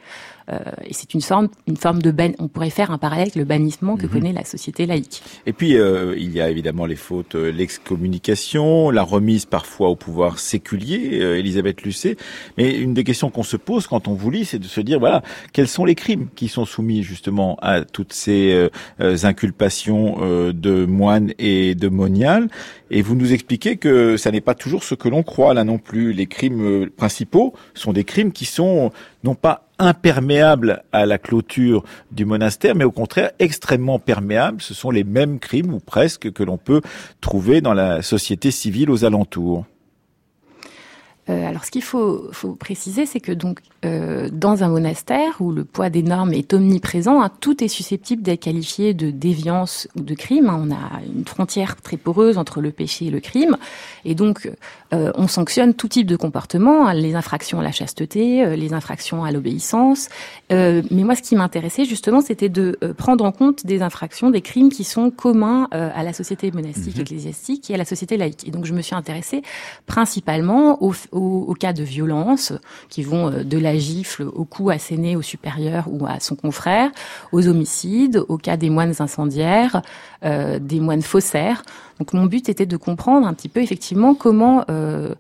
Euh, et c'est une forme, une forme de ban. On pourrait faire un parallèle avec le bannissement que mhm. connaît la société laïque. Et puis, euh, il y a évidemment les fautes, euh, l'excommunication, la remise parfois au pouvoir séculier, euh, Elisabeth Lucet. Mais une des questions qu'on se pose quand on vous lit, c'est de se dire, voilà, quels sont les crimes qui sont soumis justement à toutes ces inculpations de moines et de moniales? Et vous nous expliquez que ça n'est pas toujours ce que l'on croit là non plus. Les crimes principaux sont des crimes qui sont non pas imperméables à la clôture du monastère, mais au contraire extrêmement perméables. Ce sont les mêmes crimes, ou presque, que l'on peut trouver dans la société civile aux alentours. Euh, alors, ce qu'il faut, faut, préciser, c'est que donc euh, dans un monastère où le poids des normes est omniprésent, hein, tout est susceptible d'être qualifié de déviance ou de crime. Hein. On a une frontière très poreuse entre le péché et le crime, et donc euh, on sanctionne tout type de comportement, hein, les infractions à la chasteté, euh, les infractions à l'obéissance. Euh, mais moi, ce qui m'intéressait justement, c'était de prendre en compte des infractions, des crimes qui sont communs à la société monastique, mhm. ecclésiastique et à la société laïque. Et donc, je me suis intéressée principalement aux, aux, cas de violence qui vont de la gifle au coup asséné au supérieur ou à son confrère, aux homicides, au cas des moines incendiaires, des moines faussaires. Donc mon but était de comprendre un petit peu effectivement comment euh,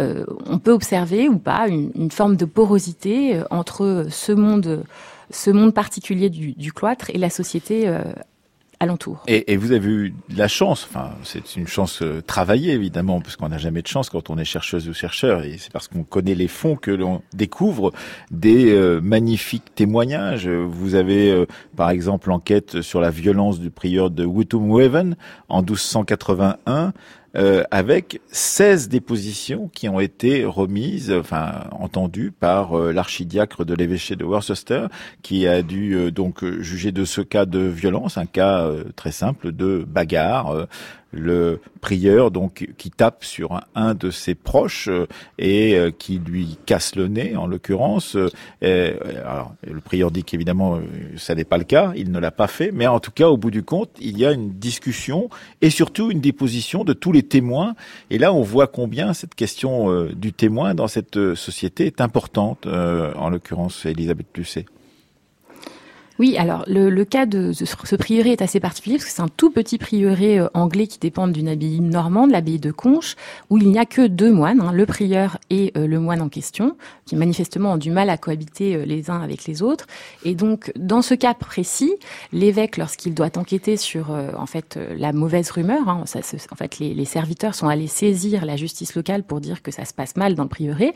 euh, on peut observer ou pas une, forme de porosité euh, entre ce monde, ce monde particulier du, du cloître et la société Et, et, vous avez eu la chance, enfin c'est une chance euh, travaillée évidemment, parce qu'on n'a jamais de chance quand on est chercheuse ou chercheur, et c'est parce qu'on connaît les fonds que l'on découvre des euh, magnifiques témoignages. Vous avez euh, par exemple l'enquête sur la violence du prieur de Wutumweven en 1281, euh, avec 16 dépositions qui ont été remises, enfin entendues par euh, l'archidiacre de l'évêché de Worcester, qui a dû euh, donc juger de ce cas de violence, un cas très simple de bagarre le prieur donc qui tape sur un, de ses proches euh, et euh, qui lui casse le nez en l'occurrence. Euh, alors, le prieur dit qu'évidemment ça n'est pas le cas, il ne l'a pas fait, mais en tout cas au bout du compte il y a une discussion et surtout une déposition de tous les témoins. Et là on voit combien cette question du témoin dans cette société est importante, en l'occurrence Elisabeth Lucet. Oui, alors le, le cas de, ce prieuré est assez particulier parce que c'est un tout petit prieuré euh, anglais qui dépend d'une abbaye normande, l'abbaye de Conches, où il n'y a que deux moines, hein, le prieur et euh, le moine en question, qui manifestement ont du mal à cohabiter euh, les uns avec les autres. Et donc, dans ce cas précis, l'évêque, lorsqu'il doit enquêter sur en fait la mauvaise rumeur, hein, ça, en fait les, les, serviteurs sont allés saisir la justice locale pour dire que ça se passe mal dans le prieuré,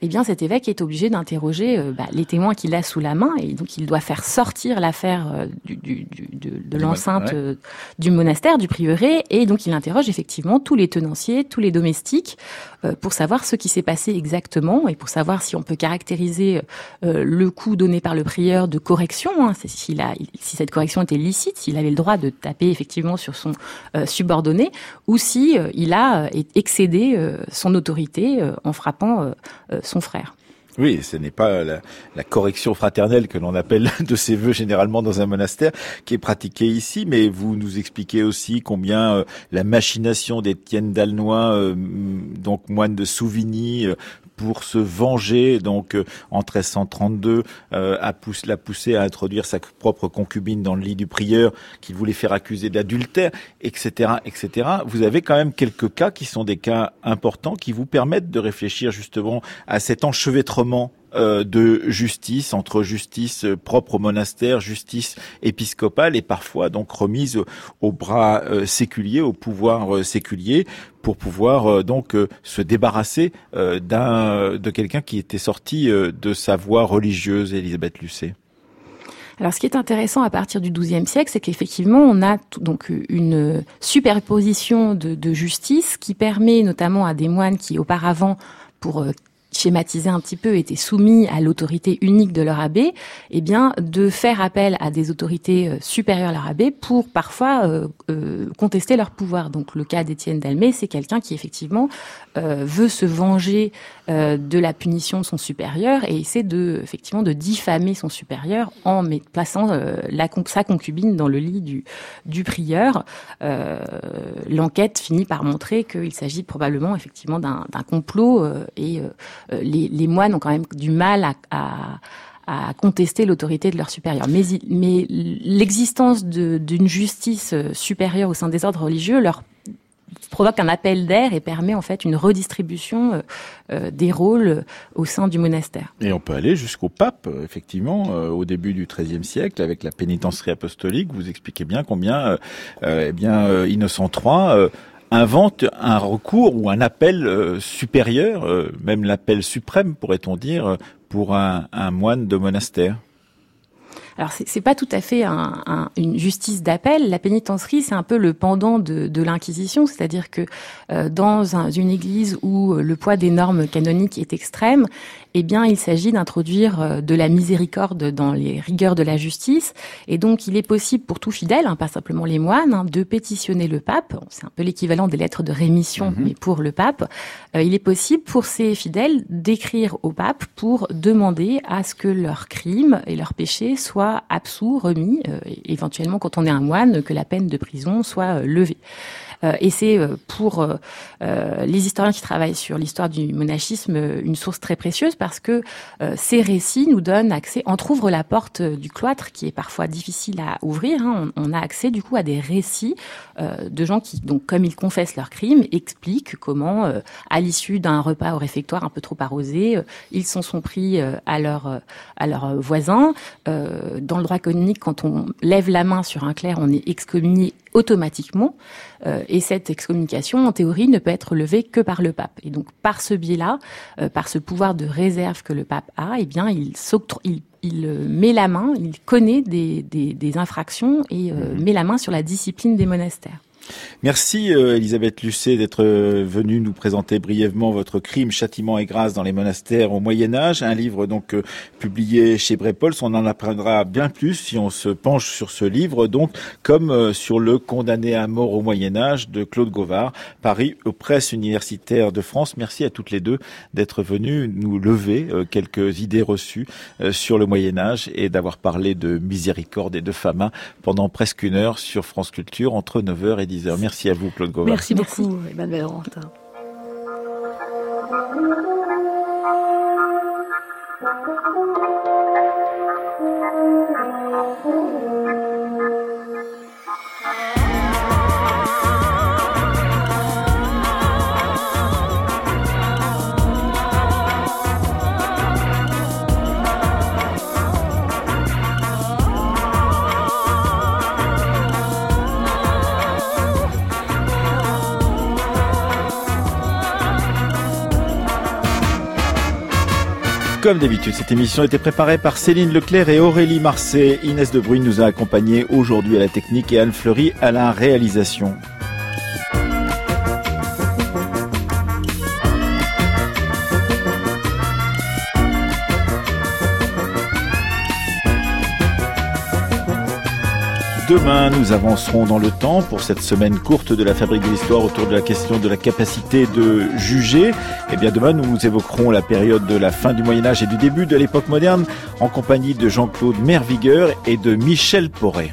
eh bien cet évêque est obligé d'interroger bah, les témoins qu'il a sous la main et donc il doit faire sortir l'affaire euh, du, du, de, de l'enceinte euh, du monastère, du prieuré, et donc il interroge effectivement tous les tenanciers, tous les domestiques, euh, pour savoir ce qui s'est passé exactement et pour savoir si on peut caractériser le coup donné par le prieur de correction, hein, s'il a, si cette correction était licite, s'il avait le droit de taper effectivement sur son subordonné, ou si il a excédé son autorité en frappant son frère. Oui, ce n'est pas la, correction fraternelle que l'on appelle de ses voeux généralement dans un monastère qui est pratiquée ici, mais vous nous expliquez aussi combien euh, la machination d'Étienne d'Alnoy, euh, donc moine de Souvigny, euh, pour se venger, donc euh, en 1332, euh, a poussé, l'a poussé à introduire sa propre concubine dans le lit du prieur, qu'il voulait faire accuser d'adultère, etc., etc. Vous avez quand même quelques cas qui sont des cas importants qui vous permettent de réfléchir justement à cet enchevêtrement euh, de justice entre justice propre au monastère, justice épiscopale et parfois donc remise au bras euh, séculier, au pouvoir euh, séculier pour pouvoir donc se débarrasser d'un de quelqu'un qui était sorti de sa voie religieuse, Elisabeth Lucet. Alors, ce qui est intéressant à partir du XIIe siècle, c'est qu'effectivement, on a donc une superposition de, de, justice qui permet notamment à des moines qui auparavant, pour schématiser un petit peu, étaient soumis à l'autorité unique de leur abbé, eh bien, de faire appel à des autorités euh, supérieures à leur abbé pour parfois euh, euh, contester leur pouvoir. Donc, le cas d'Étienne Dalmé, c'est quelqu'un qui effectivement veut se venger de la punition de son supérieur et essaie de effectivement de diffamer son supérieur en plaçant la, sa concubine dans le lit du, du prieur. L'enquête finit par montrer qu'il s'agit probablement effectivement d'un complot et euh, les, moines ont quand même du mal à, contester l'autorité de leur supérieur. Mais, mais l'existence d'une justice euh, supérieure au sein des ordres religieux leur provoque un appel d'air et permet en fait une redistribution euh, des rôles au sein du monastère. Et on peut aller jusqu'au pape, effectivement, au début du XIIIe siècle, avec la pénitencerie apostolique. Vous expliquez bien combien, eh Innocent III invente un recours ou un appel euh, supérieur, euh, même l'appel suprême, pourrait-on dire, pour un, moine de monastère. Alors c'est pas tout à fait une justice d'appel. La pénitencerie, c'est un peu le pendant de, l'Inquisition, c'est-à-dire que euh, dans une église où le poids des normes canoniques est extrême, eh bien, il s'agit d'introduire euh, de la miséricorde dans les rigueurs de la justice. Et donc, il est possible pour tout fidèle, hein, pas simplement les moines, hein, de pétitionner le pape. C'est un peu l'équivalent des lettres de rémission, mhm. mais pour le pape. Euh, il est possible pour ces fidèles d'écrire au pape pour demander à ce que leurs crimes et leurs péchés soient absous, remis, euh, éventuellement quand on est un moine, que la peine de prison soit levée. Euh, et c'est euh, pour euh, les historiens qui travaillent sur l'histoire du monachisme une source très précieuse parce que ces récits nous donnent accès, ouvrent la porte du cloître qui est parfois difficile à ouvrir. Hein. On, a accès du coup à des récits de gens qui, donc comme ils confessent leurs crimes, expliquent comment, à l'issue d'un repas au réfectoire un peu trop arrosé, ils s'en sont pris à leurs à leurs voisins. dans le droit canonique, quand on lève la main sur un clerc, on est excommunié automatiquement. Euh, et cette excommunication, en théorie, ne peut être levée que par le pape. Et donc, par ce biais-là, euh, par ce pouvoir de réserve que le pape a, eh bien, il, il, il euh, met la main, il connaît des, des, des infractions et mmh. met la main sur la discipline des monastères. Merci euh, Elisabeth Lucet d'être euh, venue nous présenter brièvement votre crime, châtiment et grâce dans les monastères au Moyen Âge, un livre donc euh, publié chez Brepols. On en apprendra bien plus si on se penche sur ce livre, donc comme sur le condamné à mort au Moyen Âge de Claude Gauvard, Paris aux presses universitaires de France. Merci à toutes les deux d'être venues nous lever quelques idées reçues sur le Moyen Âge et d'avoir parlé de miséricorde et de famine pendant presque une heure sur France Culture entre 9h et 10h. Merci à vous, Claude Gauvin. Merci beaucoup, Emmanuel Rantin. Comme d'habitude, cette émission a été préparée par Céline Leclerc et Aurélie Marseille. Inès de Bruyne nous a accompagnés aujourd'hui à la technique et Anne Fleury à la réalisation. Demain, nous avancerons dans le temps pour cette semaine courte de la fabrique de l'histoire autour de la question de la capacité de juger. Et eh bien demain, nous évoquerons la période de la fin du Moyen Âge et du début de l'époque moderne en compagnie de Jean-Claude Mervigueur et de Michel Porret.